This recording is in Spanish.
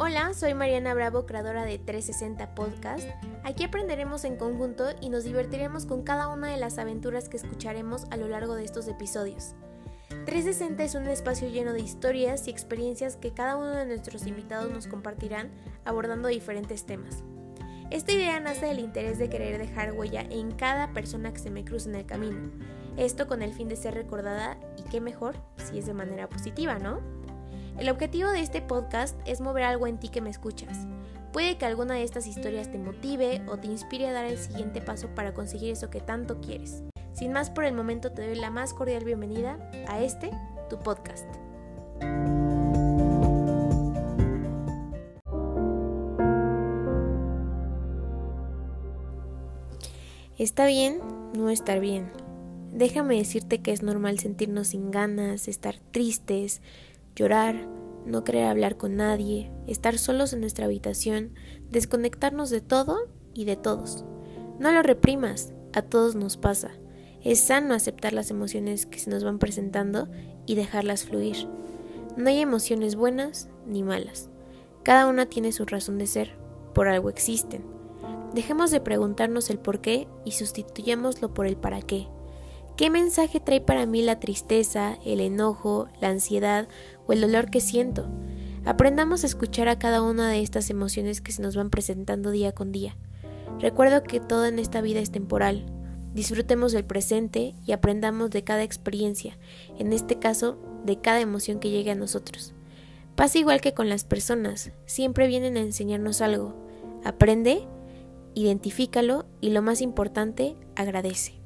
Hola, soy Mariana Bravo, creadora de 360 Podcast. Aquí aprenderemos en conjunto y nos divertiremos con cada una de las aventuras que escucharemos a lo largo de estos episodios. 360 es un espacio lleno de historias y experiencias que cada uno de nuestros invitados nos compartirán abordando diferentes temas. Esta idea nace del interés de querer dejar huella en cada persona que se me cruce en el camino. Esto con el fin de ser recordada y qué mejor si es de manera positiva, ¿no? El objetivo de este podcast es mover algo en ti que me escuchas. Puede que alguna de estas historias te motive o te inspire a dar el siguiente paso para conseguir eso que tanto quieres. Sin más por el momento te doy la más cordial bienvenida a este, tu podcast. Está bien no estar bien. Déjame decirte que es normal sentirnos sin ganas, estar tristes, llorar, no querer hablar con nadie, estar solos en nuestra habitación, desconectarnos de todo y de todos. No lo reprimas, a todos nos pasa. Es sano aceptar las emociones que se nos van presentando y dejarlas fluir. No hay emociones buenas ni malas. Cada una tiene su razón de ser, por algo existen. Dejemos de preguntarnos el por qué y sustituyámoslo por el para qué. ¿Qué mensaje trae para mí la tristeza, el enojo, la ansiedad o el dolor que siento? Aprendamos a escuchar a cada una de estas emociones que se nos van presentando día con día. Recuerdo que todo en esta vida es temporal. Disfrutemos del presente y aprendamos de cada experiencia, en este caso, de cada emoción que llegue a nosotros. Pasa igual que con las personas, siempre vienen a enseñarnos algo. Aprende, identifícalo y lo más importante, agradece.